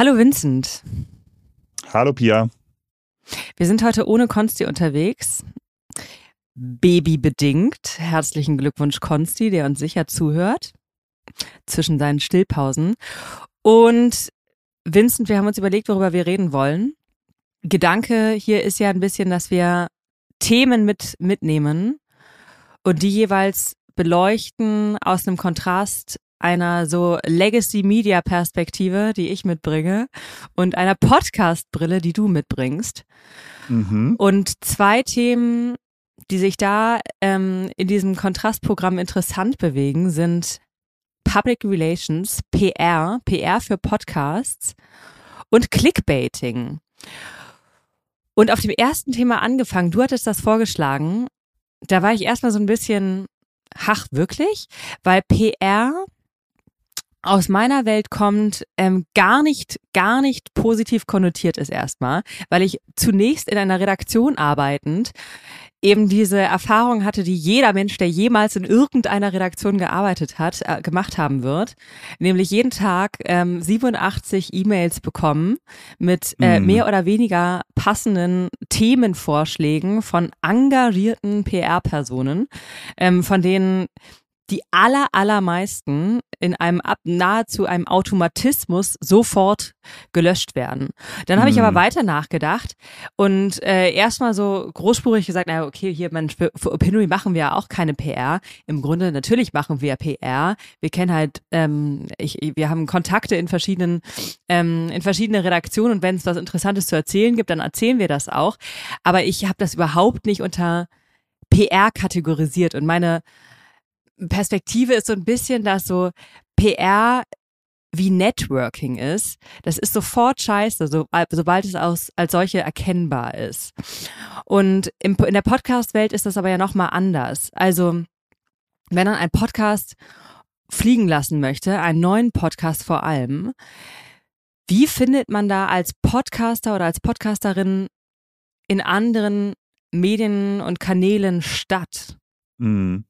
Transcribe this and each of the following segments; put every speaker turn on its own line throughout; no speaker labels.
Hallo Vincent.
Hallo Pia.
Wir sind heute ohne Konsti unterwegs. Babybedingt. Herzlichen Glückwunsch, Konsti, der uns sicher zuhört. Zwischen seinen Stillpausen. Und Vincent, wir haben uns überlegt, worüber wir reden wollen. Gedanke hier ist ja ein bisschen, dass wir Themen mit mitnehmen und die jeweils beleuchten aus einem Kontrast einer so Legacy Media Perspektive, die ich mitbringe, und einer Podcast Brille, die du mitbringst. Mhm. Und zwei Themen, die sich da ähm, in diesem Kontrastprogramm interessant bewegen, sind Public Relations, PR, PR für Podcasts und Clickbaiting. Und auf dem ersten Thema angefangen, du hattest das vorgeschlagen, da war ich erstmal so ein bisschen, ach wirklich? Weil PR aus meiner Welt kommt, ähm, gar nicht, gar nicht positiv konnotiert ist erstmal, weil ich zunächst in einer Redaktion arbeitend eben diese Erfahrung hatte, die jeder Mensch, der jemals in irgendeiner Redaktion gearbeitet hat, äh, gemacht haben wird, nämlich jeden Tag ähm, 87 E-Mails bekommen mit äh, mm. mehr oder weniger passenden Themenvorschlägen von engagierten PR-Personen, ähm, von denen die aller, allermeisten in einem ab, nahezu einem Automatismus sofort gelöscht werden. Dann habe ich aber mhm. weiter nachgedacht und äh, erstmal so großspurig gesagt, naja, okay, hier, man, für, für Opinory machen wir ja auch keine PR. Im Grunde, natürlich machen wir PR. Wir kennen halt, ähm, ich, wir haben Kontakte in verschiedenen, ähm, in verschiedene Redaktionen und wenn es was Interessantes zu erzählen gibt, dann erzählen wir das auch. Aber ich habe das überhaupt nicht unter PR kategorisiert und meine Perspektive ist so ein bisschen, dass so PR wie Networking ist, das ist sofort scheiße, so, sobald es aus, als solche erkennbar ist. Und im, in der Podcast-Welt ist das aber ja nochmal anders. Also, wenn man einen Podcast fliegen lassen möchte, einen neuen Podcast vor allem, wie findet man da als Podcaster oder als Podcasterin in anderen Medien und Kanälen statt?
Mhm.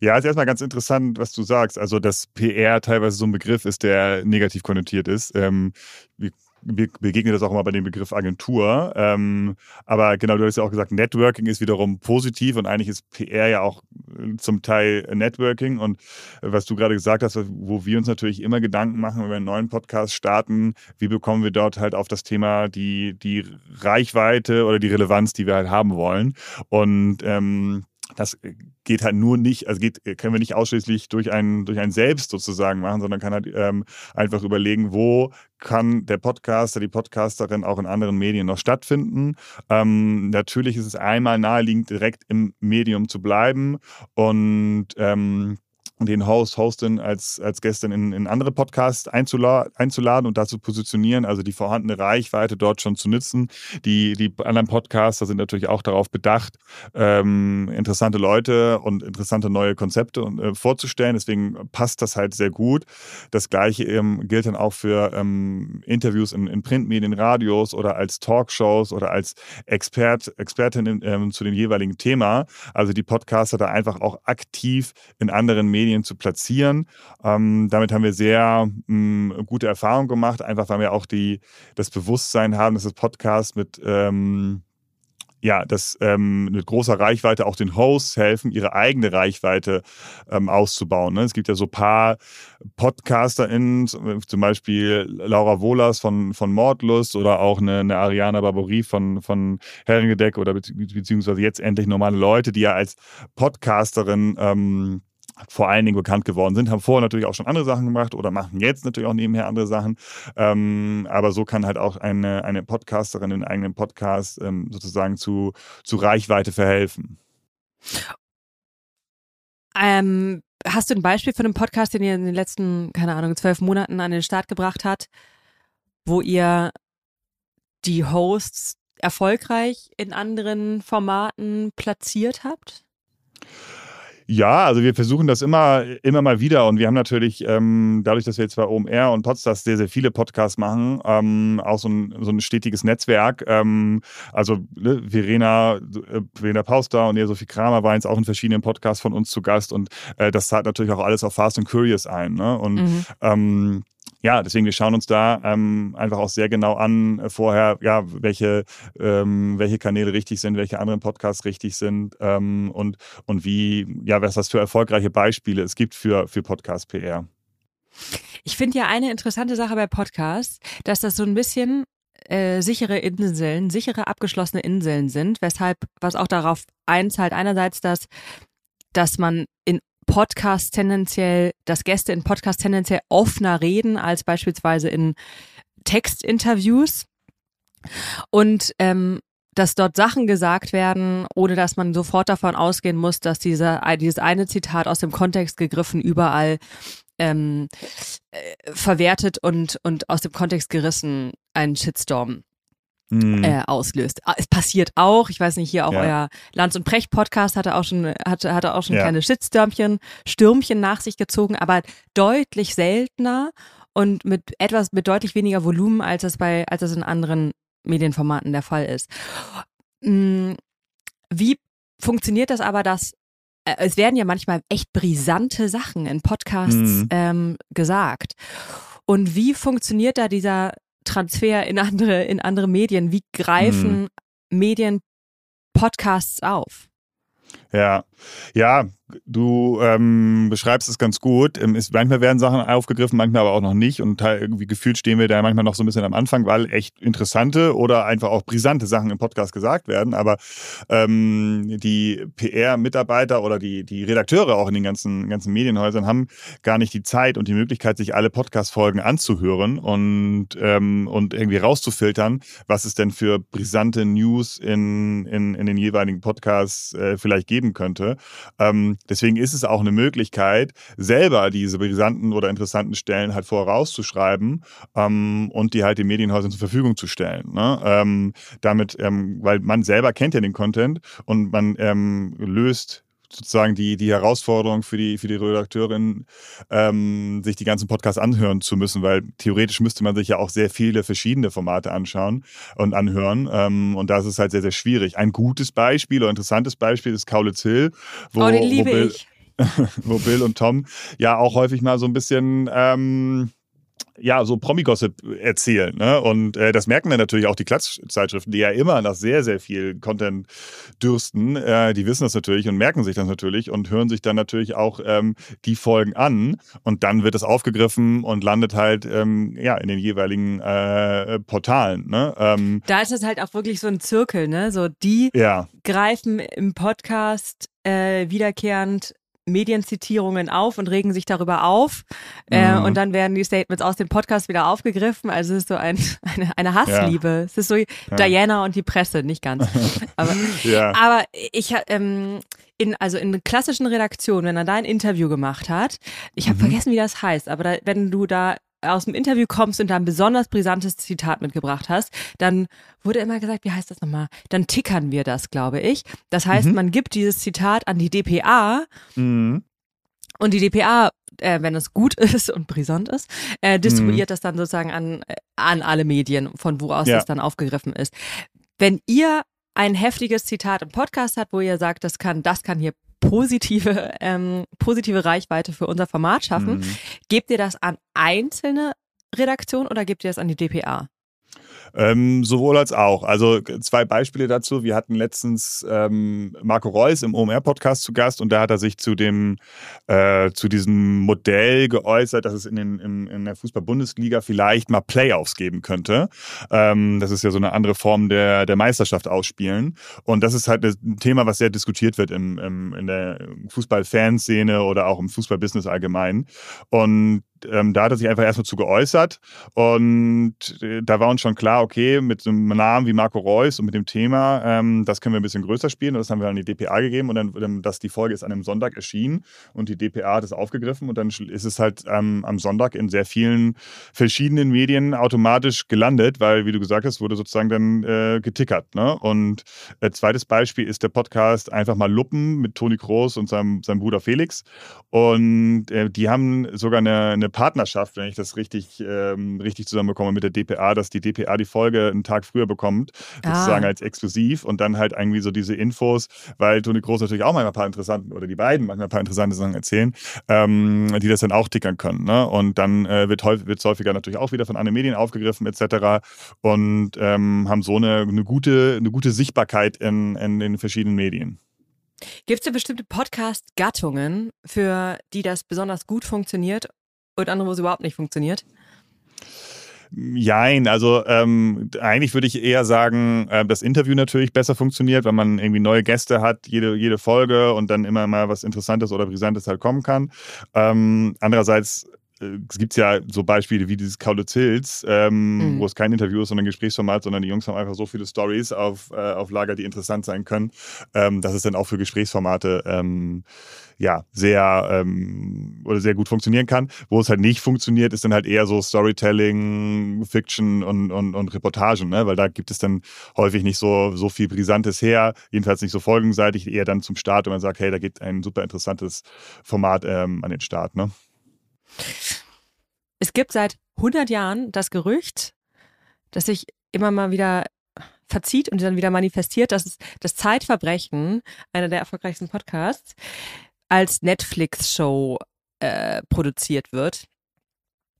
Ja, ist erstmal ganz interessant, was du sagst. Also, dass PR teilweise so ein Begriff ist, der negativ konnotiert ist. Ähm, wir begegnet das auch immer bei dem Begriff Agentur. Ähm, aber genau, du hast ja auch gesagt, Networking ist wiederum positiv und eigentlich ist PR ja auch äh, zum Teil Networking. Und was du gerade gesagt hast, wo wir uns natürlich immer Gedanken machen, wenn wir einen neuen Podcast starten, wie bekommen wir dort halt auf das Thema die, die Reichweite oder die Relevanz, die wir halt haben wollen. Und ähm, das äh, geht halt nur nicht, also geht, äh, können wir nicht ausschließlich durch ein, durch ein Selbst sozusagen machen, sondern kann halt ähm, einfach überlegen, wo kann der Podcaster, die Podcasterin auch in anderen Medien noch stattfinden. Ähm, natürlich ist es einmal naheliegend, direkt im Medium zu bleiben und ähm, den Host, Hostin als, als Gästin in, in andere Podcasts einzula einzuladen und dazu positionieren, also die vorhandene Reichweite dort schon zu nutzen. Die, die anderen Podcaster sind natürlich auch darauf bedacht, ähm, interessante Leute und interessante neue Konzepte äh, vorzustellen. Deswegen passt das halt sehr gut. Das gleiche ähm, gilt dann auch für ähm, Interviews in, in Printmedien, Radios oder als Talkshows oder als Expert, Expertin in, ähm, zu dem jeweiligen Thema. Also die Podcaster da einfach auch aktiv in anderen Medien Medien zu platzieren. Ähm, damit haben wir sehr mh, mm, gute Erfahrungen gemacht, einfach weil wir auch die, das Bewusstsein haben, dass das Podcast mit ähm, ja, dass ähm, mit großer Reichweite auch den Hosts helfen, ihre eigene Reichweite ähm, auszubauen. Ne? Es gibt ja so ein paar PodcasterInnen, zum Beispiel Laura Wohlers von, von Mordlust oder auch eine, eine Ariana Barbouri von, von Herrengedeck oder beziehungsweise jetzt endlich normale Leute, die ja als Podcasterin ähm, vor allen Dingen bekannt geworden sind, haben vorher natürlich auch schon andere Sachen gemacht oder machen jetzt natürlich auch nebenher andere Sachen. Ähm, aber so kann halt auch eine, eine Podcasterin in eigenen Podcast ähm, sozusagen zu, zu Reichweite verhelfen.
Ähm, hast du ein Beispiel von einem Podcast, den ihr in den letzten, keine Ahnung, zwölf Monaten an den Start gebracht habt, wo ihr die Hosts erfolgreich in anderen Formaten platziert habt?
Ja, also wir versuchen das immer, immer mal wieder und wir haben natürlich, ähm, dadurch, dass wir jetzt bei OMR und Podstars sehr, sehr viele Podcasts machen, ähm, auch so ein, so ein stetiges Netzwerk. Ähm, also ne, Verena, äh, Verena Pauster und ja, Sophie Kramer waren jetzt auch in verschiedenen Podcasts von uns zu Gast und äh, das zahlt natürlich auch alles auf Fast and Curious ein. Ne? Und mhm. Ja, deswegen, wir schauen uns da ähm, einfach auch sehr genau an äh, vorher, ja, welche, ähm, welche Kanäle richtig sind, welche anderen Podcasts richtig sind ähm, und, und wie, ja, was das für erfolgreiche Beispiele es gibt für, für Podcast-PR.
Ich finde ja eine interessante Sache bei Podcasts, dass das so ein bisschen äh, sichere Inseln, sichere abgeschlossene Inseln sind, weshalb, was auch darauf einzahlt, einerseits, dass, dass man in Podcasts tendenziell, dass Gäste in Podcasts tendenziell offener reden als beispielsweise in Textinterviews. Und ähm, dass dort Sachen gesagt werden, ohne dass man sofort davon ausgehen muss, dass dieser, dieses eine Zitat aus dem Kontext gegriffen überall ähm, äh, verwertet und, und aus dem Kontext gerissen einen Shitstorm mhm. äh, auslöst. Ah, es passiert auch, ich weiß nicht, hier auch ja. euer Lanz und Precht Podcast hatte auch schon, hatte, hatte auch schon ja. kleine Shitstürmchen, Stürmchen nach sich gezogen, aber deutlich seltener und mit etwas, mit deutlich weniger Volumen, als es bei, als es in anderen Medienformaten der Fall ist. Mm, wie funktioniert das aber, dass äh, es werden ja manchmal echt brisante Sachen in Podcasts mhm. ähm, gesagt. Und wie funktioniert da dieser Transfer in andere, in andere Medien? Wie greifen mhm. Medien Podcasts auf?
Ja, ja, du ähm, beschreibst es ganz gut. Ähm, ist, manchmal werden Sachen aufgegriffen, manchmal aber auch noch nicht. Und irgendwie gefühlt stehen wir da manchmal noch so ein bisschen am Anfang, weil echt interessante oder einfach auch brisante Sachen im Podcast gesagt werden. Aber ähm, die PR-Mitarbeiter oder die, die Redakteure auch in den ganzen, ganzen Medienhäusern haben gar nicht die Zeit und die Möglichkeit, sich alle Podcast-Folgen anzuhören und, ähm, und irgendwie rauszufiltern, was es denn für brisante News in, in, in den jeweiligen Podcasts äh, vielleicht geben könnte. Ähm, deswegen ist es auch eine Möglichkeit, selber diese brisanten oder interessanten Stellen halt vorauszuschreiben ähm, und die halt den Medienhäusern zur Verfügung zu stellen. Ne? Ähm, damit, ähm, weil man selber kennt ja den Content und man ähm, löst sozusagen die, die Herausforderung für die, für die Redakteurin, ähm, sich die ganzen Podcasts anhören zu müssen, weil theoretisch müsste man sich ja auch sehr viele verschiedene Formate anschauen und anhören. Ähm, und da ist es halt sehr, sehr schwierig. Ein gutes Beispiel oder interessantes Beispiel ist Kaulitz Hill,
wo, oh, den liebe wo Bill, ich.
wo Bill und Tom ja auch häufig mal so ein bisschen ähm, ja, so Promi-Gossip erzählen. Ne? Und äh, das merken dann natürlich auch die Klatschzeitschriften, die ja immer nach sehr, sehr viel Content dürsten. Äh, die wissen das natürlich und merken sich das natürlich und hören sich dann natürlich auch ähm, die Folgen an. Und dann wird es aufgegriffen und landet halt ähm, ja, in den jeweiligen äh, Portalen. Ne? Ähm,
da ist es halt auch wirklich so ein Zirkel, ne? So die ja. greifen im Podcast äh, wiederkehrend Medienzitierungen auf und regen sich darüber auf. Äh, mhm. und dann werden die Statements aus dem Podcast wieder aufgegriffen. Also es ist so ein, eine, eine Hassliebe. Ja. Es ist so ja. Diana und die Presse, nicht ganz. Aber, ja. aber ich ähm, in, also in klassischen Redaktionen, wenn er da ein Interview gemacht hat, ich habe mhm. vergessen, wie das heißt, aber da, wenn du da aus dem Interview kommst und da ein besonders brisantes Zitat mitgebracht hast, dann wurde immer gesagt, wie heißt das nochmal? Dann tickern wir das, glaube ich. Das heißt, mhm. man gibt dieses Zitat an die DPA mhm. und die DPA, äh, wenn es gut ist und brisant ist, äh, distribuiert mhm. das dann sozusagen an, äh, an alle Medien, von wo aus ja. das dann aufgegriffen ist. Wenn ihr ein heftiges Zitat im Podcast habt, wo ihr sagt, das kann, das kann hier positive, ähm, positive Reichweite für unser Format schaffen. Mhm. Gebt ihr das an einzelne Redaktionen oder gebt ihr das an die DPA?
Ähm, sowohl als auch. Also zwei Beispiele dazu. Wir hatten letztens ähm, Marco Reus im OMR-Podcast zu Gast und da hat er sich zu dem äh, zu diesem Modell geäußert, dass es in, den, in, in der Fußball-Bundesliga vielleicht mal Playoffs geben könnte. Ähm, das ist ja so eine andere Form der, der Meisterschaft ausspielen. Und das ist halt ein Thema, was sehr diskutiert wird im, im, in der Fußball-Fanszene oder auch im Fußball-Business allgemein. Und ähm, da hat er sich einfach erstmal zu geäußert und äh, da war uns schon klar, okay, mit so einem Namen wie Marco Reus und mit dem Thema, ähm, das können wir ein bisschen größer spielen und das haben wir an die DPA gegeben und dann, ähm, dass die Folge ist an einem Sonntag erschienen und die DPA hat es aufgegriffen und dann ist es halt ähm, am Sonntag in sehr vielen verschiedenen Medien automatisch gelandet, weil, wie du gesagt hast, wurde sozusagen dann äh, getickert. Ne? Und äh, zweites Beispiel ist der Podcast Einfach mal Luppen mit Toni Kroos und seinem, seinem Bruder Felix und äh, die haben sogar eine, eine Partnerschaft, wenn ich das richtig, ähm, richtig zusammenbekomme mit der DPA, dass die DPA die Folge einen Tag früher bekommt, sozusagen ah. als exklusiv und dann halt irgendwie so diese Infos, weil Toni Groß natürlich auch manchmal ein paar interessante, oder die beiden manchmal ein paar interessante Sachen erzählen, ähm, die das dann auch tickern können. Ne? Und dann äh, wird es häufiger natürlich auch wieder von anderen Medien aufgegriffen etc. Und ähm, haben so eine, eine, gute, eine gute Sichtbarkeit in, in den verschiedenen Medien.
Gibt es denn bestimmte Podcast-Gattungen, für die das besonders gut funktioniert und andere, wo es überhaupt nicht funktioniert?
Jein, also ähm, eigentlich würde ich eher sagen, äh, das Interview natürlich besser funktioniert, wenn man irgendwie neue Gäste hat, jede, jede Folge und dann immer mal was Interessantes oder Brisantes halt kommen kann. Ähm, andererseits es gibt ja so Beispiele wie dieses Kaulitz Hills, ähm, mhm. wo es kein Interview ist, sondern ein Gesprächsformat, sondern die Jungs haben einfach so viele Stories auf, äh, auf Lager, die interessant sein können, ähm, dass es dann auch für Gesprächsformate ähm, ja sehr ähm, oder sehr gut funktionieren kann. Wo es halt nicht funktioniert, ist dann halt eher so Storytelling, Fiction und, und, und Reportagen, ne? weil da gibt es dann häufig nicht so, so viel Brisantes her, jedenfalls nicht so folgenseitig, eher dann zum Start, wenn man sagt, hey, da geht ein super interessantes Format ähm, an den Start. Ne?
Es gibt seit 100 Jahren das Gerücht, dass sich immer mal wieder verzieht und dann wieder manifestiert, dass das Zeitverbrechen, einer der erfolgreichsten Podcasts, als Netflix-Show äh, produziert wird.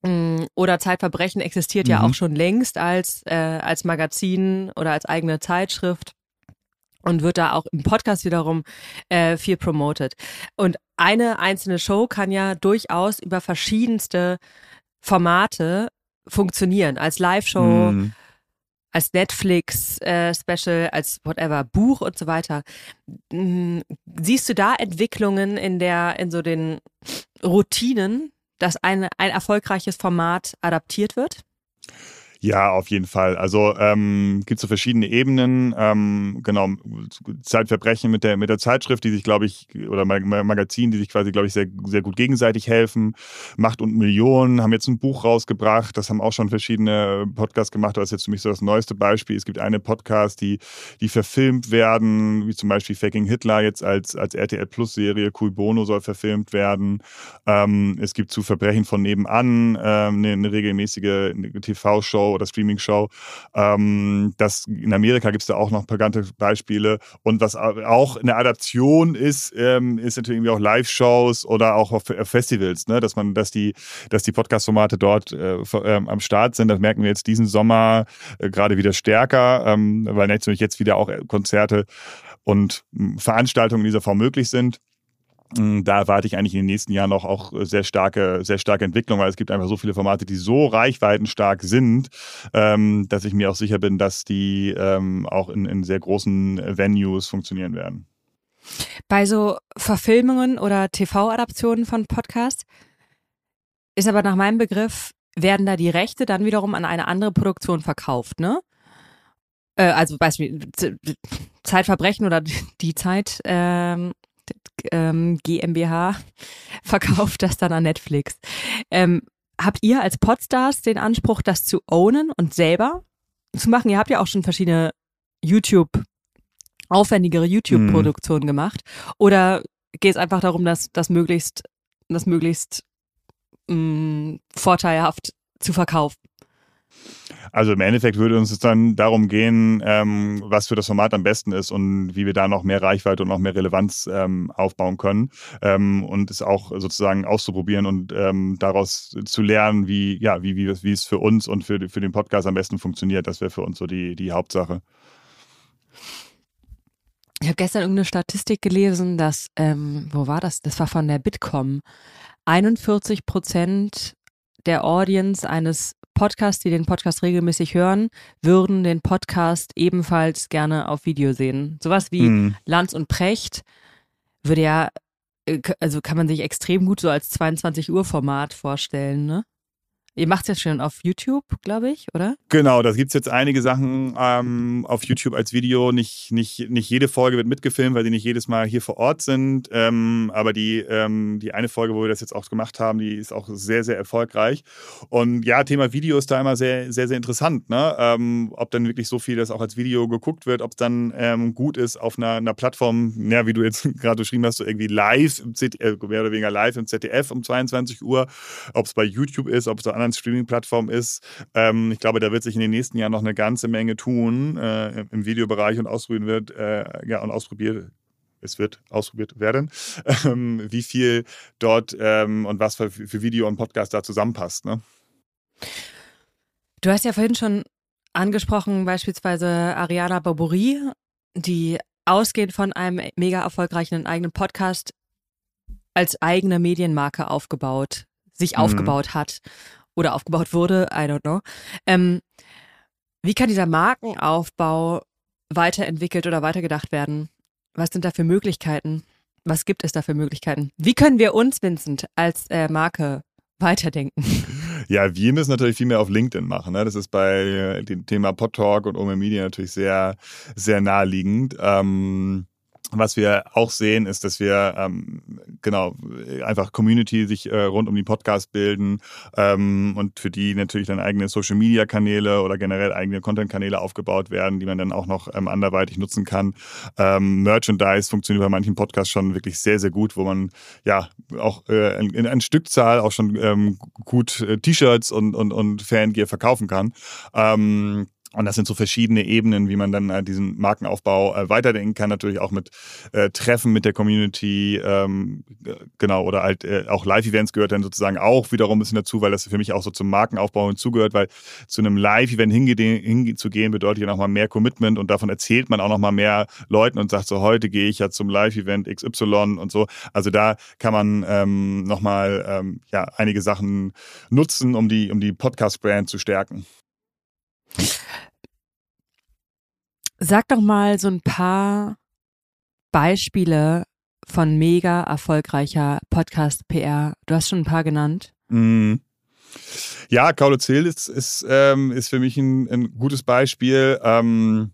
Mm, oder Zeitverbrechen existiert mhm. ja auch schon längst als, äh, als Magazin oder als eigene Zeitschrift und wird da auch im Podcast wiederum äh, viel promoted. Und eine einzelne Show kann ja durchaus über verschiedenste Formate funktionieren, als Live-Show, mm. als Netflix-Special, äh, als whatever, Buch und so weiter. Mm, siehst du da Entwicklungen in der, in so den Routinen, dass eine, ein erfolgreiches Format adaptiert wird?
Ja, auf jeden Fall. Also ähm, gibt so verschiedene Ebenen. Ähm, genau, Zeitverbrechen mit der mit der Zeitschrift, die sich, glaube ich, oder Magazin, die sich quasi, glaube ich, sehr sehr gut gegenseitig helfen. Macht und Millionen haben jetzt ein Buch rausgebracht. Das haben auch schon verschiedene Podcasts gemacht. Das ist jetzt für mich so das neueste Beispiel. Es gibt eine Podcast, die die verfilmt werden, wie zum Beispiel Faking Hitler jetzt als als RTL Plus Serie. Cool Bono soll verfilmt werden. Ähm, es gibt zu Verbrechen von nebenan ähm, eine, eine regelmäßige TV-Show oder Streaming-Show. Ähm, das, in Amerika gibt es da auch noch bekannte Beispiele. Und was auch eine Adaption ist, ähm, ist natürlich irgendwie auch Live-Shows oder auch auf Festivals, ne? dass man, dass die, dass die Podcast-Formate dort äh, äh, am Start sind. Das merken wir jetzt diesen Sommer äh, gerade wieder stärker, ähm, weil natürlich jetzt wieder auch Konzerte und Veranstaltungen in dieser Form möglich sind. Mm, da erwarte ich eigentlich in den nächsten Jahren auch, auch sehr starke, sehr starke Entwicklung, weil es gibt einfach so viele Formate, die so reichweitenstark sind, ähm, dass ich mir auch sicher bin, dass die ähm, auch in, in sehr großen Venues funktionieren werden.
Bei so Verfilmungen oder TV-Adaptionen von Podcasts ist aber nach meinem Begriff, werden da die Rechte dann wiederum an eine andere Produktion verkauft, ne? Äh, also Beispiel Zeitverbrechen oder die Zeit ähm, ähm, GmbH verkauft das dann an Netflix. Ähm, habt ihr als Podstars den Anspruch, das zu ownen und selber zu machen? Ihr habt ja auch schon verschiedene YouTube, aufwendigere YouTube-Produktionen mhm. gemacht. Oder geht es einfach darum, dass das möglichst, das möglichst mh, mm, vorteilhaft zu verkaufen?
Also im Endeffekt würde uns es dann darum gehen, ähm, was für das Format am besten ist und wie wir da noch mehr Reichweite und noch mehr Relevanz ähm, aufbauen können ähm, und es auch sozusagen auszuprobieren und ähm, daraus zu lernen, wie, ja, wie, wie, wie es für uns und für, für den Podcast am besten funktioniert. Das wäre für uns so die, die Hauptsache.
Ich habe gestern irgendeine Statistik gelesen, dass, ähm, wo war das? Das war von der Bitkom. 41 Prozent der Audience eines Podcasts, die den Podcast regelmäßig hören, würden den Podcast ebenfalls gerne auf Video sehen. Sowas wie mhm. Lanz und Precht würde ja, äh, also kann man sich extrem gut so als 22 Uhr Format vorstellen, ne? Ihr macht es jetzt schon auf YouTube, glaube ich, oder?
Genau, da gibt es jetzt einige Sachen ähm, auf YouTube als Video. Nicht, nicht, nicht jede Folge wird mitgefilmt, weil die nicht jedes Mal hier vor Ort sind. Ähm, aber die, ähm, die eine Folge, wo wir das jetzt auch gemacht haben, die ist auch sehr, sehr erfolgreich. Und ja, Thema Video ist da immer sehr, sehr, sehr interessant. Ne? Ähm, ob dann wirklich so viel das auch als Video geguckt wird, ob es dann ähm, gut ist auf einer, einer Plattform, ja, wie du jetzt gerade beschrieben hast, so irgendwie live, im ZDF, äh, mehr oder weniger live im ZDF um 22 Uhr, ob es bei YouTube ist, ob es da anderen Streaming-Plattformen ist. Ähm, ich glaube, da wird sich in den nächsten Jahren noch eine ganze Menge tun äh, im Videobereich und ausprobieren wird, äh, ja, und ausprobiert es wird ausprobiert werden, ähm, wie viel dort ähm, und was für, für, Video und Podcast da zusammenpasst. Ne?
Du hast ja vorhin schon angesprochen, beispielsweise Ariana Barbouri, die ausgehend von einem mega erfolgreichen eigenen Podcast als eigene Medienmarke aufgebaut, sich mhm. aufgebaut hat oder aufgebaut wurde, I don't know. Ähm, wie kann dieser Markenaufbau weiterentwickelt oder weitergedacht werden? Was sind da für Möglichkeiten? Was gibt es da für Möglichkeiten? Wie können wir uns, Vincent, als äh, Marke weiterdenken?
Ja, wir müssen natürlich viel mehr auf LinkedIn machen. Ne? Das ist bei dem Thema Podtalk und Ome Media natürlich sehr, sehr naheliegend. Ähm was wir auch sehen, ist, dass wir ähm, genau einfach Community sich äh, rund um die Podcast bilden ähm, und für die natürlich dann eigene Social Media Kanäle oder generell eigene Content Kanäle aufgebaut werden, die man dann auch noch ähm, anderweitig nutzen kann. Ähm, Merchandise funktioniert bei manchen Podcasts schon wirklich sehr sehr gut, wo man ja auch äh, in, in einer Stückzahl auch schon ähm, gut äh, T-Shirts und und und Fangear verkaufen kann. Ähm, und das sind so verschiedene Ebenen, wie man dann äh, diesen Markenaufbau äh, weiterdenken kann. Natürlich auch mit äh, Treffen mit der Community, ähm, genau, oder halt äh, auch Live-Events gehört dann sozusagen auch wiederum ein bisschen dazu, weil das für mich auch so zum Markenaufbau hinzugehört, weil zu einem Live-Event hinzugehen bedeutet ja nochmal mehr Commitment und davon erzählt man auch nochmal mehr Leuten und sagt so, heute gehe ich ja zum Live-Event XY und so. Also da kann man ähm, nochmal ähm, ja, einige Sachen nutzen, um die, um die Podcast-Brand zu stärken.
Sag doch mal so ein paar Beispiele von mega erfolgreicher Podcast-PR. Du hast schon ein paar genannt.
Mm. Ja, Kaulitz Hill ist, ist, ähm, ist für mich ein, ein gutes Beispiel. Ähm,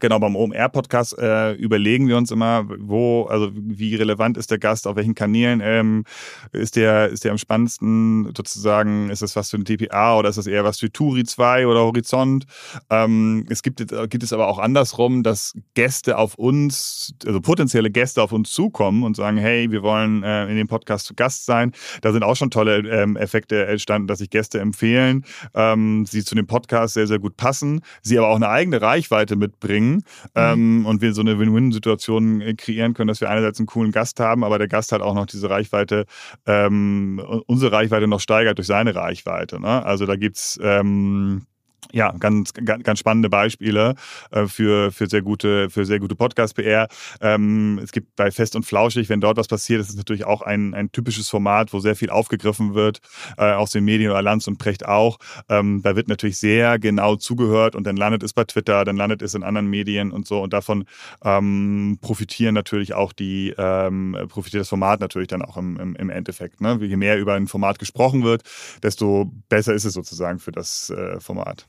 Genau, beim OMR-Podcast äh, überlegen wir uns immer, wo, also wie relevant ist der Gast, auf welchen Kanälen ähm, ist der, ist der am spannendsten sozusagen, ist das was für ein TPA oder ist das eher was für Turi 2 oder Horizont? Ähm, es gibt, gibt es aber auch andersrum, dass Gäste auf uns, also potenzielle Gäste auf uns zukommen und sagen, hey, wir wollen äh, in dem Podcast zu Gast sein. Da sind auch schon tolle ähm, Effekte entstanden, dass sich Gäste empfehlen, ähm, sie zu dem Podcast sehr, sehr gut passen, sie aber auch eine eigene Reichweite mitbringen bringen mhm. ähm, und wir so eine Win-Win-Situation äh, kreieren können, dass wir einerseits einen coolen Gast haben, aber der Gast halt auch noch diese Reichweite, ähm, unsere Reichweite noch steigert durch seine Reichweite. Ne? Also da gibt's ähm, ja, ganz, ganz, ganz spannende Beispiele äh, für, für sehr gute, für sehr gute Podcast-PR. Ähm, es gibt bei Fest und Flauschig, wenn dort was passiert, ist es natürlich auch ein, ein typisches Format, wo sehr viel aufgegriffen wird, äh, aus den Medien oder Lanz und Precht auch. Ähm, da wird natürlich sehr genau zugehört und dann landet es bei Twitter, dann landet es in anderen Medien und so und davon ähm, profitieren natürlich auch die, ähm, profitiert das Format natürlich dann auch im, im, im Endeffekt. Ne? Je mehr über ein Format gesprochen wird, desto besser ist es sozusagen für das äh, Format.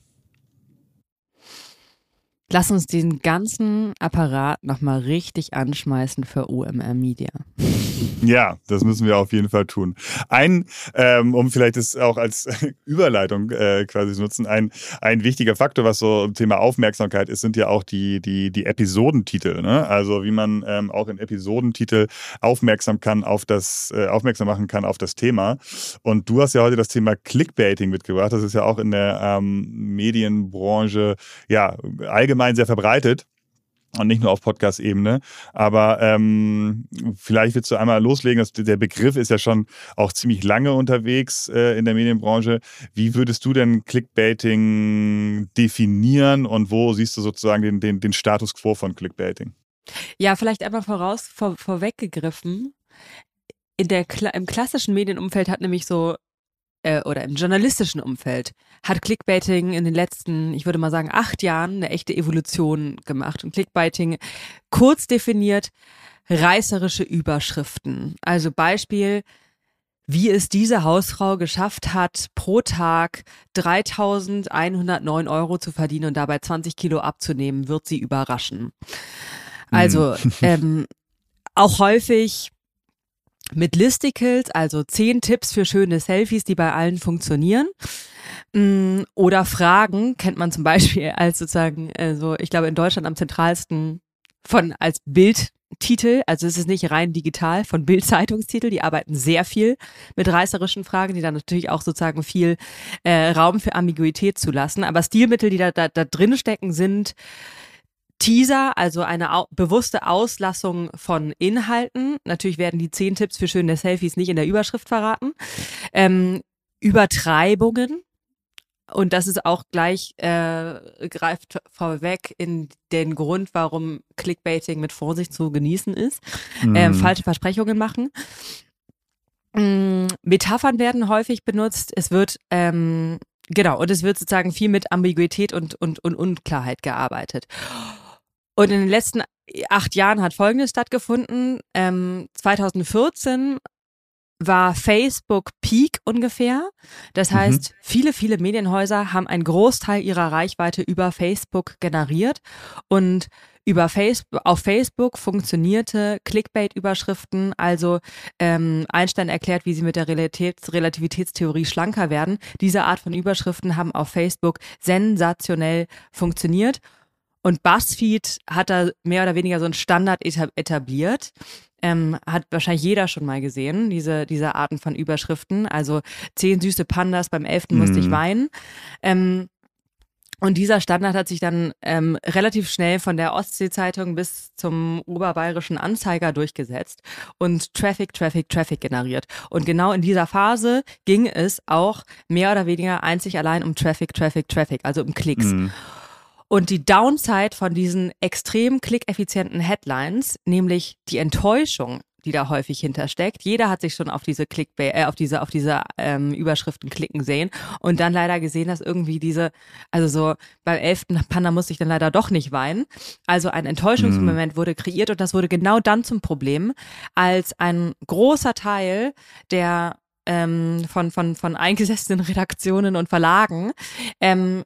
Lass uns diesen ganzen Apparat nochmal richtig anschmeißen für OMR Media.
Ja, das müssen wir auf jeden Fall tun. Ein, ähm, um vielleicht das auch als Überleitung äh, quasi zu nutzen, ein, ein wichtiger Faktor, was so Thema Aufmerksamkeit ist, sind ja auch die, die, die Episodentitel. Ne? Also wie man ähm, auch in Episodentitel aufmerksam kann auf das, äh, aufmerksam machen kann auf das Thema. Und du hast ja heute das Thema Clickbaiting mitgebracht. Das ist ja auch in der ähm, Medienbranche ja allgemein sehr verbreitet und nicht nur auf Podcast-Ebene. Aber ähm, vielleicht willst du einmal loslegen. Das, der Begriff ist ja schon auch ziemlich lange unterwegs äh, in der Medienbranche. Wie würdest du denn Clickbaiting definieren und wo siehst du sozusagen den, den, den Status quo von Clickbaiting?
Ja, vielleicht einmal voraus, vor, vorweggegriffen. In der, Im klassischen Medienumfeld hat nämlich so äh, oder im journalistischen Umfeld hat Clickbaiting in den letzten, ich würde mal sagen, acht Jahren eine echte Evolution gemacht. Und Clickbaiting kurz definiert reißerische Überschriften. Also Beispiel, wie es diese Hausfrau geschafft hat, pro Tag 3.109 Euro zu verdienen und dabei 20 Kilo abzunehmen, wird sie überraschen. Also mhm. ähm, auch häufig mit Listicles, also zehn Tipps für schöne Selfies, die bei allen funktionieren. Mm, oder Fragen kennt man zum Beispiel als sozusagen, also ich glaube in Deutschland am zentralsten von als Bildtitel, also es ist nicht rein digital, von Bildzeitungstitel, die arbeiten sehr viel mit reißerischen Fragen, die dann natürlich auch sozusagen viel äh, Raum für Ambiguität zulassen. Aber Stilmittel, die da, da, da drin stecken, sind Teaser, also eine au bewusste Auslassung von Inhalten. Natürlich werden die zehn Tipps für schöne Selfies nicht in der Überschrift verraten. Ähm, Übertreibungen, und das ist auch gleich, äh, greift vorweg in den Grund, warum Clickbaiting mit Vorsicht zu genießen ist. Mhm. Ähm, falsche Versprechungen machen. Ähm, Metaphern werden häufig benutzt. Es wird, ähm, genau, und es wird sozusagen viel mit Ambiguität und, und, und Unklarheit gearbeitet. Und in den letzten acht Jahren hat Folgendes stattgefunden. Ähm, 2014 war Facebook Peak ungefähr. Das mhm. heißt, mhm. viele, viele Medienhäuser haben einen Großteil ihrer Reichweite über Facebook generiert und über Facebook, auf Facebook funktionierte Clickbait-Überschriften, also ähm, Einstein erklärt, wie sie mit der Relativitäts Relativitätstheorie schlanker werden. Diese Art von Überschriften haben auf Facebook sensationell funktioniert. Und BuzzFeed hat da mehr oder weniger so einen Standard etabliert. Ähm, hat wahrscheinlich jeder schon mal gesehen, diese, diese Arten von Überschriften. Also zehn süße Pandas, beim elften mhm. musste ich weinen. Ähm, und dieser Standard hat sich dann ähm, relativ schnell von der Ostsee-Zeitung bis zum oberbayerischen Anzeiger durchgesetzt und Traffic, Traffic, Traffic generiert. Und genau in dieser Phase ging es auch mehr oder weniger einzig allein um Traffic, Traffic, Traffic, also um Klicks. Mhm. Und die Downside von diesen extrem klickeffizienten Headlines, nämlich die Enttäuschung, die da häufig hintersteckt. Jeder hat sich schon auf diese Clickbait, äh, auf diese, auf diese ähm, Überschriften klicken sehen und dann leider gesehen, dass irgendwie diese, also so beim elften Panda musste ich dann leider doch nicht weinen. Also ein Enttäuschungsmoment mhm. wurde kreiert und das wurde genau dann zum Problem, als ein großer Teil der ähm, von, von, von eingesessenen Redaktionen und Verlagen ähm,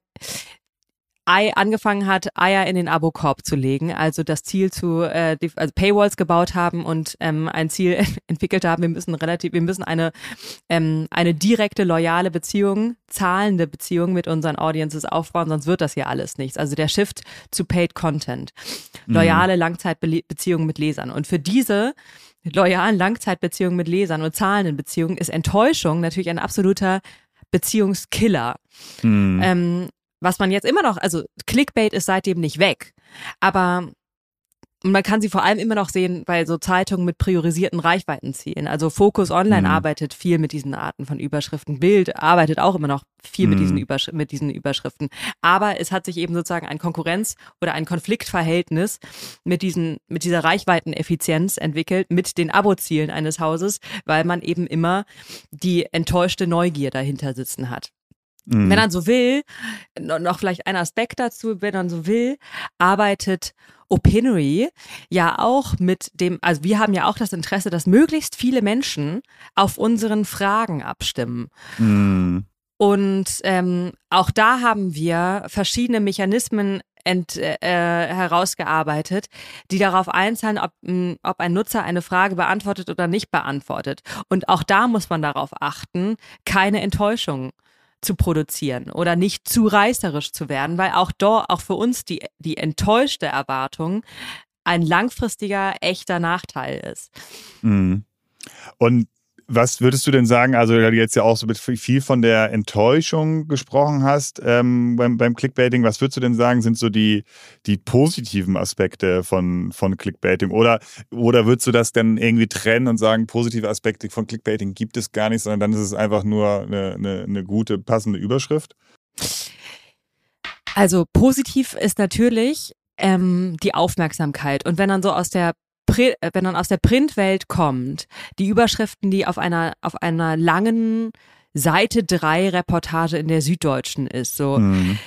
Ei angefangen hat, Eier in den Abokorb zu legen, also das Ziel zu, äh, also Paywalls gebaut haben und ähm, ein Ziel entwickelt haben, wir müssen relativ, wir müssen eine, ähm, eine direkte, loyale Beziehung, zahlende Beziehung mit unseren Audiences aufbauen, sonst wird das hier alles nichts. Also der Shift zu Paid Content. Mhm. Loyale Langzeitbeziehungen mit Lesern. Und für diese loyalen Langzeitbeziehungen mit Lesern und zahlenden Beziehungen ist Enttäuschung natürlich ein absoluter Beziehungskiller. Mhm. Ähm, was man jetzt immer noch, also Clickbait ist seitdem nicht weg, aber man kann sie vor allem immer noch sehen bei so Zeitungen mit priorisierten Reichweitenzielen. Also Focus Online mhm. arbeitet viel mit diesen Arten von Überschriften. Bild arbeitet auch immer noch viel mhm. mit, diesen Übersch mit diesen Überschriften. Aber es hat sich eben sozusagen ein Konkurrenz- oder ein Konfliktverhältnis mit diesen, mit dieser Reichweiteneffizienz entwickelt, mit den Abozielen eines Hauses, weil man eben immer die enttäuschte Neugier dahinter sitzen hat. Mhm. Wenn man so will, noch vielleicht ein Aspekt dazu, wenn man so will, arbeitet Opinory ja auch mit dem, also wir haben ja auch das Interesse, dass möglichst viele Menschen auf unseren Fragen abstimmen. Mhm. Und ähm, auch da haben wir verschiedene Mechanismen ent, äh, herausgearbeitet, die darauf einzahlen, ob, ob ein Nutzer eine Frage beantwortet oder nicht beantwortet. Und auch da muss man darauf achten, keine Enttäuschung zu produzieren oder nicht zu reißerisch zu werden, weil auch dort, auch für uns die, die enttäuschte Erwartung ein langfristiger, echter Nachteil ist.
Mhm. Und was würdest du denn sagen, also da du jetzt ja auch so viel von der Enttäuschung gesprochen hast ähm, beim, beim Clickbaiting, was würdest du denn sagen, sind so die, die positiven Aspekte von, von Clickbaiting? Oder, oder würdest du das dann irgendwie trennen und sagen, positive Aspekte von Clickbaiting gibt es gar nicht, sondern dann ist es einfach nur eine, eine, eine gute, passende Überschrift?
Also positiv ist natürlich ähm, die Aufmerksamkeit. Und wenn dann so aus der wenn man aus der Printwelt kommt, die Überschriften, die auf einer, auf einer langen Seite 3 Reportage in der Süddeutschen ist, so. Mhm.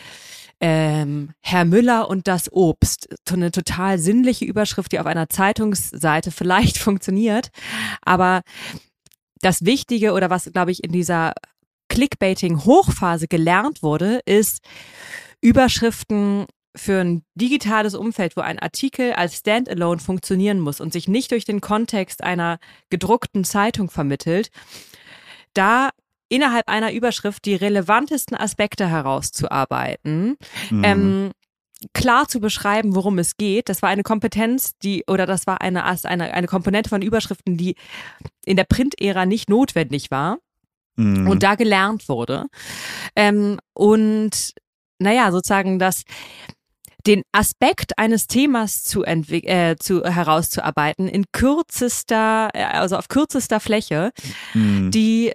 Ähm, Herr Müller und das Obst. So eine total sinnliche Überschrift, die auf einer Zeitungsseite vielleicht funktioniert. Aber das Wichtige oder was, glaube ich, in dieser Clickbaiting-Hochphase gelernt wurde, ist Überschriften für ein digitales Umfeld, wo ein Artikel als Standalone funktionieren muss und sich nicht durch den Kontext einer gedruckten Zeitung vermittelt, da innerhalb einer Überschrift die relevantesten Aspekte herauszuarbeiten, mhm. ähm, klar zu beschreiben, worum es geht. Das war eine Kompetenz, die, oder das war eine, eine, eine Komponente von Überschriften, die in der Print-Ära nicht notwendig war mhm. und da gelernt wurde. Ähm, und naja, sozusagen das den Aspekt eines Themas zu, äh, zu herauszuarbeiten in kürzester, äh, also auf kürzester Fläche, mhm. die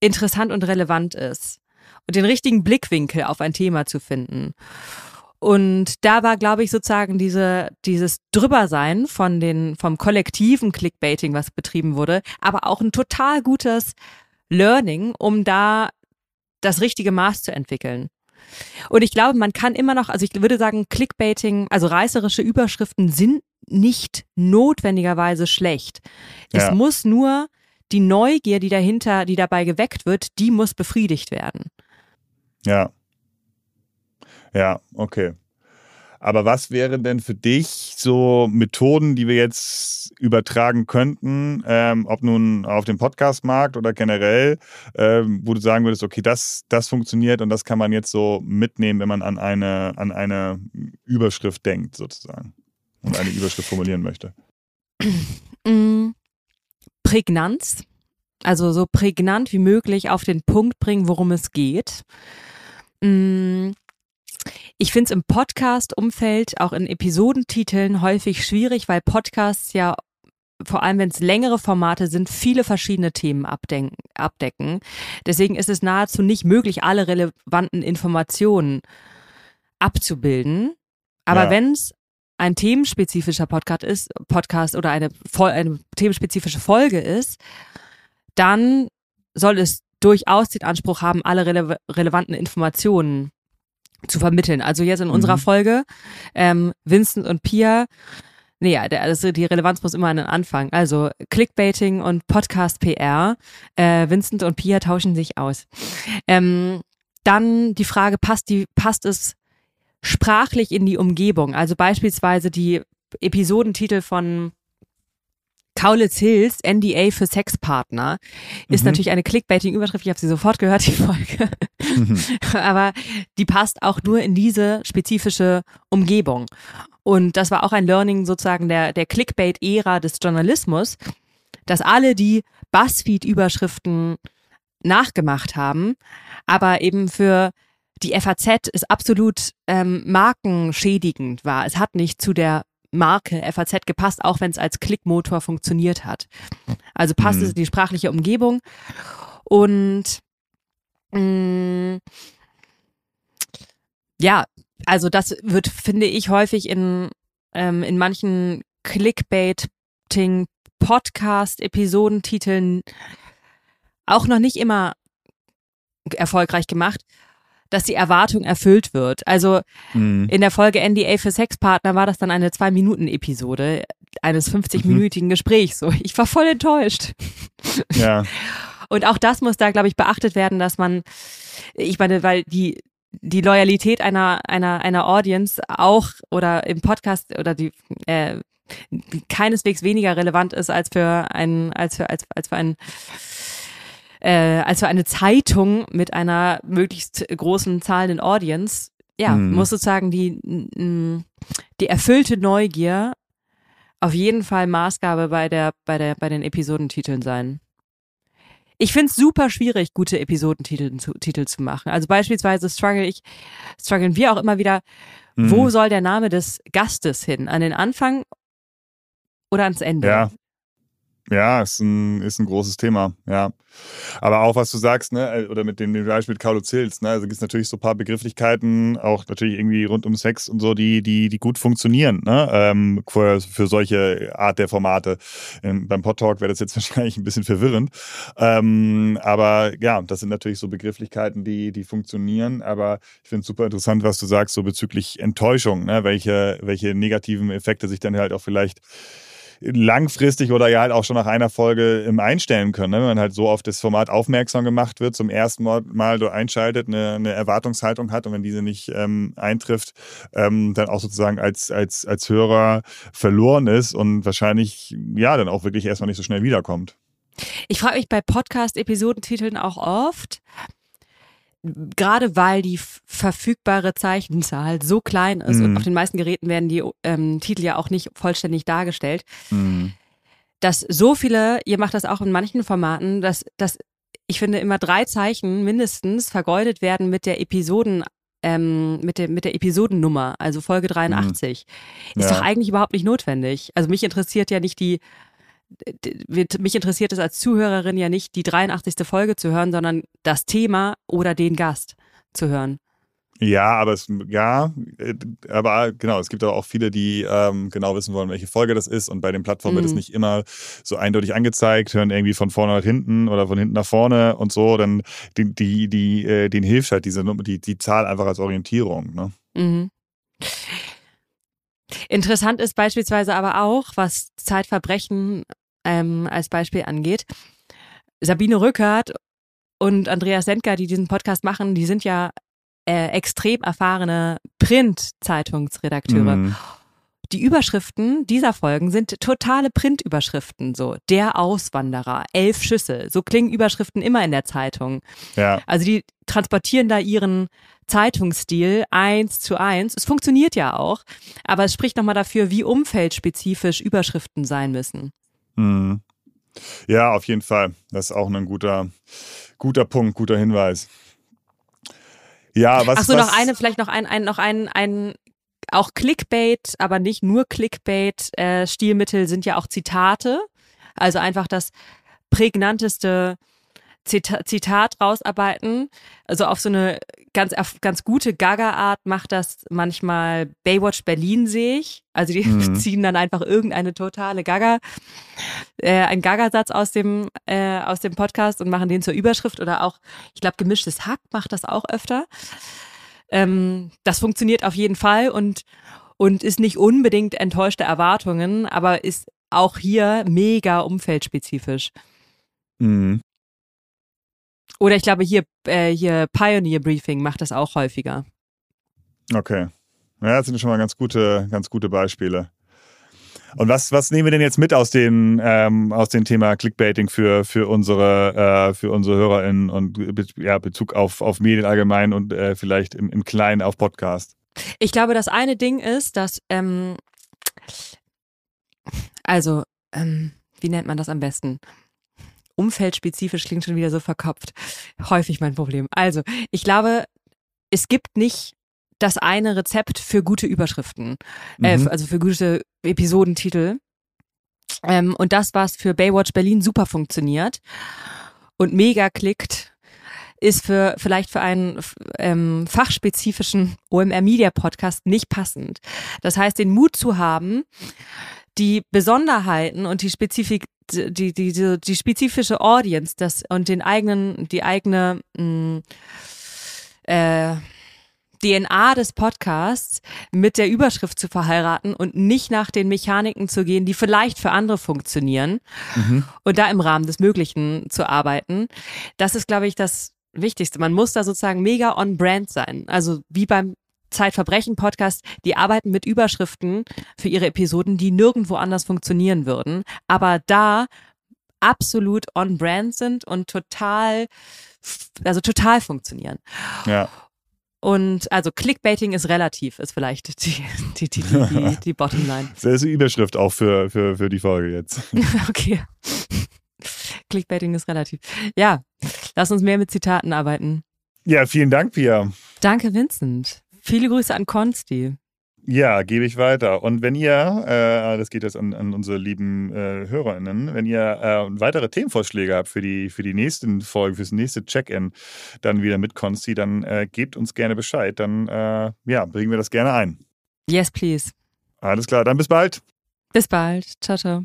interessant und relevant ist und den richtigen Blickwinkel auf ein Thema zu finden. Und da war, glaube ich, sozusagen diese, dieses Drübersein von den, vom kollektiven Clickbaiting, was betrieben wurde, aber auch ein total gutes Learning, um da das richtige Maß zu entwickeln. Und ich glaube, man kann immer noch, also ich würde sagen, Clickbaiting, also reißerische Überschriften sind nicht notwendigerweise schlecht. Ja. Es muss nur die Neugier, die dahinter, die dabei geweckt wird, die muss befriedigt werden.
Ja. Ja, okay. Aber was wären denn für dich so Methoden, die wir jetzt übertragen könnten, ähm, ob nun auf dem Podcastmarkt oder generell, ähm, wo du sagen würdest, okay, das, das funktioniert und das kann man jetzt so mitnehmen, wenn man an eine, an eine Überschrift denkt, sozusagen, und eine Überschrift formulieren möchte?
Mm, Prägnanz, also so prägnant wie möglich auf den Punkt bringen, worum es geht. Mm, ich finde es im Podcast-Umfeld, auch in Episodentiteln häufig schwierig, weil Podcasts ja vor allem wenn es längere Formate sind, viele verschiedene Themen abdecken. Deswegen ist es nahezu nicht möglich, alle relevanten Informationen abzubilden. Aber ja. wenn es ein themenspezifischer Podcast ist, Podcast oder eine, eine themenspezifische Folge ist, dann soll es durchaus den Anspruch haben, alle rele relevanten Informationen zu vermitteln. Also jetzt in unserer mhm. Folge, ähm, Vincent und Pia, nee, ja, also die Relevanz muss immer an den Anfang. Also Clickbaiting und Podcast PR, äh, Vincent und Pia tauschen sich aus. Ähm, dann die Frage, passt die, passt es sprachlich in die Umgebung? Also beispielsweise die Episodentitel von Kaulitz Hills, NDA für Sexpartner, ist mhm. natürlich eine Clickbaiting-Überschrift. Ich habe sie sofort gehört, die Folge. Mhm. Aber die passt auch nur in diese spezifische Umgebung. Und das war auch ein Learning sozusagen der, der Clickbait-Ära des Journalismus, dass alle, die Buzzfeed-Überschriften nachgemacht haben, aber eben für die FAZ es absolut ähm, markenschädigend war. Es hat nicht zu der Marke FAZ gepasst, auch wenn es als Klickmotor funktioniert hat. Also passt mhm. es in die sprachliche Umgebung und mh, mm, ja, also das wird, finde ich, häufig in, ähm, in manchen Clickbaiting Podcast-Episodentiteln auch noch nicht immer erfolgreich gemacht dass die Erwartung erfüllt wird. Also mhm. in der Folge NDA für Sexpartner war das dann eine Zwei-Minuten-Episode eines 50-minütigen mhm. Gesprächs. So, ich war voll enttäuscht. Ja. Und auch das muss da, glaube ich, beachtet werden, dass man, ich meine, weil die die Loyalität einer einer einer Audience auch oder im Podcast oder die äh, keineswegs weniger relevant ist als für ein als für als als für ein äh, als für eine Zeitung mit einer möglichst großen zahlenden Audience, ja, mhm. muss sozusagen die, die erfüllte Neugier auf jeden Fall Maßgabe bei der, bei der, bei den Episodentiteln sein. Ich finde es super schwierig, gute Episodentitel zu, Titel zu machen. Also beispielsweise struggle ich, strugglen wir auch immer wieder, mhm. wo soll der Name des Gastes hin? An den Anfang oder ans Ende?
Ja. Ja, ist ein, ist ein großes Thema, ja. Aber auch was du sagst, ne, äh, oder mit dem, Beispiel mit Carlo Zils, ne, also gibt es natürlich so ein paar Begrifflichkeiten, auch natürlich irgendwie rund um Sex und so, die, die, die gut funktionieren, ne, ähm, für, für solche Art der Formate. Ähm, beim Podtalk wäre das jetzt wahrscheinlich ein bisschen verwirrend. Ähm, aber ja, das sind natürlich so Begrifflichkeiten, die, die funktionieren. Aber ich finde es super interessant, was du sagst, so bezüglich Enttäuschung, ne, welche, welche negativen Effekte sich dann halt auch vielleicht langfristig oder ja halt auch schon nach einer Folge im einstellen können, ne? wenn man halt so auf das Format aufmerksam gemacht wird, zum ersten Mal, du einschaltet, eine, eine Erwartungshaltung hat und wenn diese nicht ähm, eintrifft, ähm, dann auch sozusagen als, als, als Hörer verloren ist und wahrscheinlich ja dann auch wirklich erstmal nicht so schnell wiederkommt.
Ich frage mich bei Podcast-Episodentiteln auch oft, gerade weil die verfügbare Zeichenzahl so klein ist mhm. und auf den meisten Geräten werden die ähm, Titel ja auch nicht vollständig dargestellt, mhm. dass so viele, ihr macht das auch in manchen Formaten, dass, dass ich finde immer drei Zeichen mindestens vergeudet werden mit der Episoden ähm, mit, der, mit der Episodennummer, also Folge 83. Mhm. Ist ja. doch eigentlich überhaupt nicht notwendig. Also mich interessiert ja nicht die mich interessiert es als Zuhörerin ja nicht, die 83. Folge zu hören, sondern das Thema oder den Gast zu hören.
Ja, aber es, ja, äh, aber genau, es gibt aber auch viele, die ähm, genau wissen wollen, welche Folge das ist. Und bei den Plattformen mhm. wird es nicht immer so eindeutig angezeigt, hören irgendwie von vorne nach hinten oder von hinten nach vorne und so. Dann die, die, die, äh, denen hilft halt diese die, die Zahl einfach als Orientierung. Ne? Mhm.
Interessant ist beispielsweise aber auch, was Zeitverbrechen ähm, als Beispiel angeht. Sabine Rückert und Andreas Sendker, die diesen Podcast machen, die sind ja äh, extrem erfahrene Print-Zeitungsredakteure. Mhm. Die Überschriften dieser Folgen sind totale Printüberschriften, so der Auswanderer, elf Schüsse. So klingen Überschriften immer in der Zeitung. Ja. Also die transportieren da ihren Zeitungsstil eins zu eins. Es funktioniert ja auch, aber es spricht nochmal dafür, wie umfeldspezifisch Überschriften sein müssen.
Mhm. Ja, auf jeden Fall. Das ist auch ein guter, guter Punkt, guter Hinweis. Ja, was.
Ach so,
was,
noch eine, vielleicht noch ein, ein, noch ein, ein, auch Clickbait, aber nicht nur Clickbait. Äh, Stilmittel sind ja auch Zitate. Also einfach das prägnanteste Zita Zitat rausarbeiten. Also auf so eine ganz, ganz gute Gaga-Art macht das manchmal Baywatch Berlin, sehe ich. Also die mhm. ziehen dann einfach irgendeine totale Gaga, äh, ein Gaga-Satz aus dem, äh, aus dem Podcast und machen den zur Überschrift oder auch, ich glaube, gemischtes Hack macht das auch öfter. Ähm, das funktioniert auf jeden Fall und, und ist nicht unbedingt enttäuschte Erwartungen, aber ist auch hier mega umfeldspezifisch. Mhm. Oder ich glaube, hier, äh, hier Pioneer Briefing macht das auch häufiger.
Okay. Ja, das sind schon mal ganz gute, ganz gute Beispiele. Und was, was nehmen wir denn jetzt mit aus dem, ähm, aus dem Thema Clickbaiting für, für, unsere, äh, für unsere HörerInnen und ja, Bezug auf, auf Medien allgemein und äh, vielleicht im, im Kleinen auf Podcast?
Ich glaube, das eine Ding ist, dass, ähm, also, ähm, wie nennt man das am besten? Umfeldspezifisch klingt schon wieder so verkopft. Häufig mein Problem. Also, ich glaube, es gibt nicht das eine Rezept für gute Überschriften, äh, mhm. äh, also für gute Episodentitel. Ähm, und das, was für Baywatch Berlin super funktioniert und mega klickt, ist für vielleicht für einen ähm, fachspezifischen OMR Media Podcast nicht passend. Das heißt, den Mut zu haben, die Besonderheiten und die Spezifik die, die, die, die spezifische Audience das, und den eigenen, die eigene mh, mm, äh, DNA des Podcasts mit der Überschrift zu verheiraten und nicht nach den Mechaniken zu gehen, die vielleicht für andere funktionieren mhm. und da im Rahmen des Möglichen zu arbeiten. Das ist, glaube ich, das Wichtigste. Man muss da sozusagen mega on brand sein. Also wie beim Zeitverbrechen-Podcast, die arbeiten mit Überschriften für ihre Episoden, die nirgendwo anders funktionieren würden, aber da absolut on brand sind und total, also total funktionieren. Ja. Und also Clickbaiting ist relativ, ist vielleicht die, die, die, die, die Bottomline.
Das ist die Überschrift auch für, für, für die Folge jetzt.
okay. Clickbaiting ist relativ. Ja, lass uns mehr mit Zitaten arbeiten.
Ja, vielen Dank, Pia.
Danke, Vincent. Viele Grüße an Konsti.
Ja, gebe ich weiter. Und wenn ihr, äh, das geht jetzt an, an unsere lieben äh, HörerInnen, wenn ihr äh, weitere Themenvorschläge habt für die, für die nächsten Folgen, fürs nächste Check-In, dann wieder mit Konsti, dann äh, gebt uns gerne Bescheid. Dann äh, ja, bringen wir das gerne ein.
Yes, please.
Alles klar, dann bis bald.
Bis bald. Ciao, ciao.